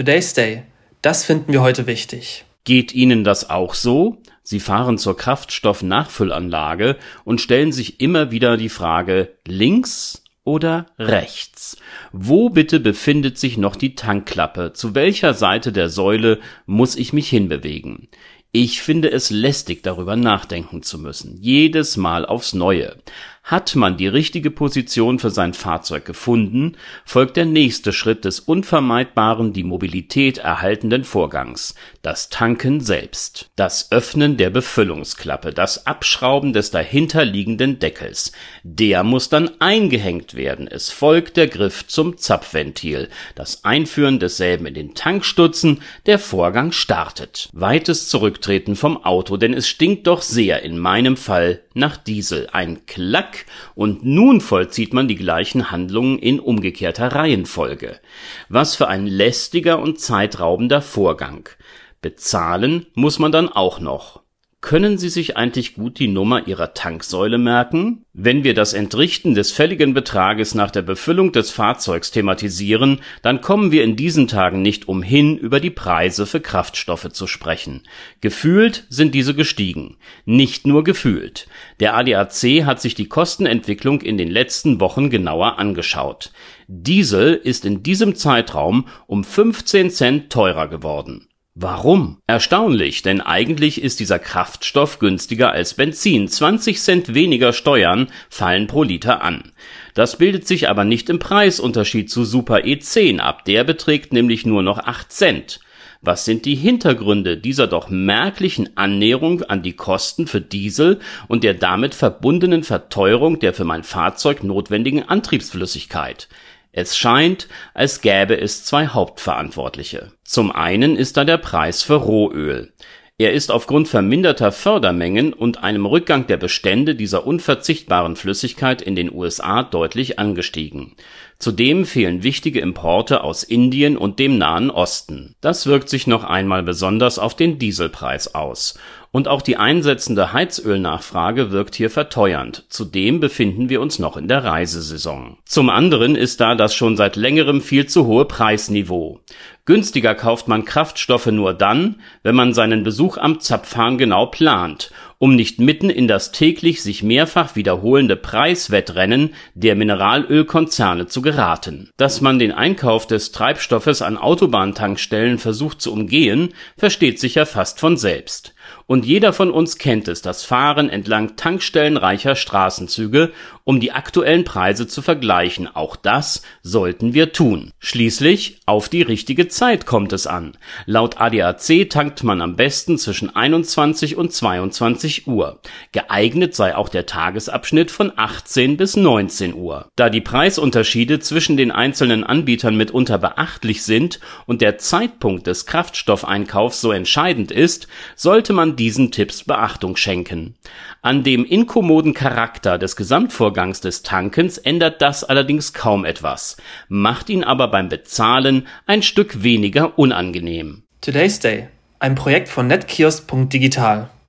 Today's Day. Das finden wir heute wichtig. Geht Ihnen das auch so? Sie fahren zur Kraftstoffnachfüllanlage und stellen sich immer wieder die Frage links oder rechts? Wo bitte befindet sich noch die Tankklappe? Zu welcher Seite der Säule muss ich mich hinbewegen? Ich finde es lästig, darüber nachdenken zu müssen. Jedes Mal aufs Neue. Hat man die richtige Position für sein Fahrzeug gefunden, folgt der nächste Schritt des unvermeidbaren die Mobilität erhaltenden Vorgangs, das Tanken selbst. Das Öffnen der Befüllungsklappe, das Abschrauben des dahinterliegenden Deckels. Der muss dann eingehängt werden. Es folgt der Griff zum Zapfventil, das Einführen desselben in den Tankstutzen, der Vorgang startet. Weites Zurücktreten vom Auto, denn es stinkt doch sehr in meinem Fall nach Diesel. Ein Klack und nun vollzieht man die gleichen Handlungen in umgekehrter Reihenfolge. Was für ein lästiger und zeitraubender Vorgang. Bezahlen muss man dann auch noch. Können Sie sich eigentlich gut die Nummer Ihrer Tanksäule merken? Wenn wir das Entrichten des fälligen Betrages nach der Befüllung des Fahrzeugs thematisieren, dann kommen wir in diesen Tagen nicht umhin, über die Preise für Kraftstoffe zu sprechen. Gefühlt sind diese gestiegen. Nicht nur gefühlt. Der ADAC hat sich die Kostenentwicklung in den letzten Wochen genauer angeschaut. Diesel ist in diesem Zeitraum um 15 Cent teurer geworden. Warum? Erstaunlich, denn eigentlich ist dieser Kraftstoff günstiger als Benzin. 20 Cent weniger Steuern fallen pro Liter an. Das bildet sich aber nicht im Preisunterschied zu Super E10 ab. Der beträgt nämlich nur noch 8 Cent. Was sind die Hintergründe dieser doch merklichen Annäherung an die Kosten für Diesel und der damit verbundenen Verteuerung der für mein Fahrzeug notwendigen Antriebsflüssigkeit? Es scheint, als gäbe es zwei Hauptverantwortliche. Zum einen ist da der Preis für Rohöl. Er ist aufgrund verminderter Fördermengen und einem Rückgang der Bestände dieser unverzichtbaren Flüssigkeit in den USA deutlich angestiegen. Zudem fehlen wichtige Importe aus Indien und dem Nahen Osten. Das wirkt sich noch einmal besonders auf den Dieselpreis aus und auch die einsetzende Heizölnachfrage wirkt hier verteuernd. Zudem befinden wir uns noch in der Reisesaison. Zum anderen ist da das schon seit längerem viel zu hohe Preisniveau. Günstiger kauft man Kraftstoffe nur dann, wenn man seinen Besuch am Zapfhahn genau plant, um nicht mitten in das täglich sich mehrfach wiederholende Preiswettrennen der Mineralölkonzerne zu geraten. Dass man den Einkauf des Treibstoffes an Autobahntankstellen versucht zu umgehen, versteht sich ja fast von selbst. Und jeder von uns kennt es, das Fahren entlang tankstellenreicher Straßenzüge, um die aktuellen Preise zu vergleichen. Auch das sollten wir tun. Schließlich auf die richtige Zeit kommt es an. Laut ADAC tankt man am besten zwischen 21 und 22 Uhr. Geeignet sei auch der Tagesabschnitt von 18 bis 19 Uhr. Da die Preisunterschiede zwischen den einzelnen Anbietern mitunter beachtlich sind und der Zeitpunkt des Kraftstoffeinkaufs so entscheidend ist, sollte man diesen Tipps Beachtung schenken. An dem inkommoden Charakter des Gesamtvorgangs des Tankens ändert das allerdings kaum etwas, macht ihn aber beim Bezahlen ein Stück weniger unangenehm. Today's Day. Ein Projekt von netkiosk.digital.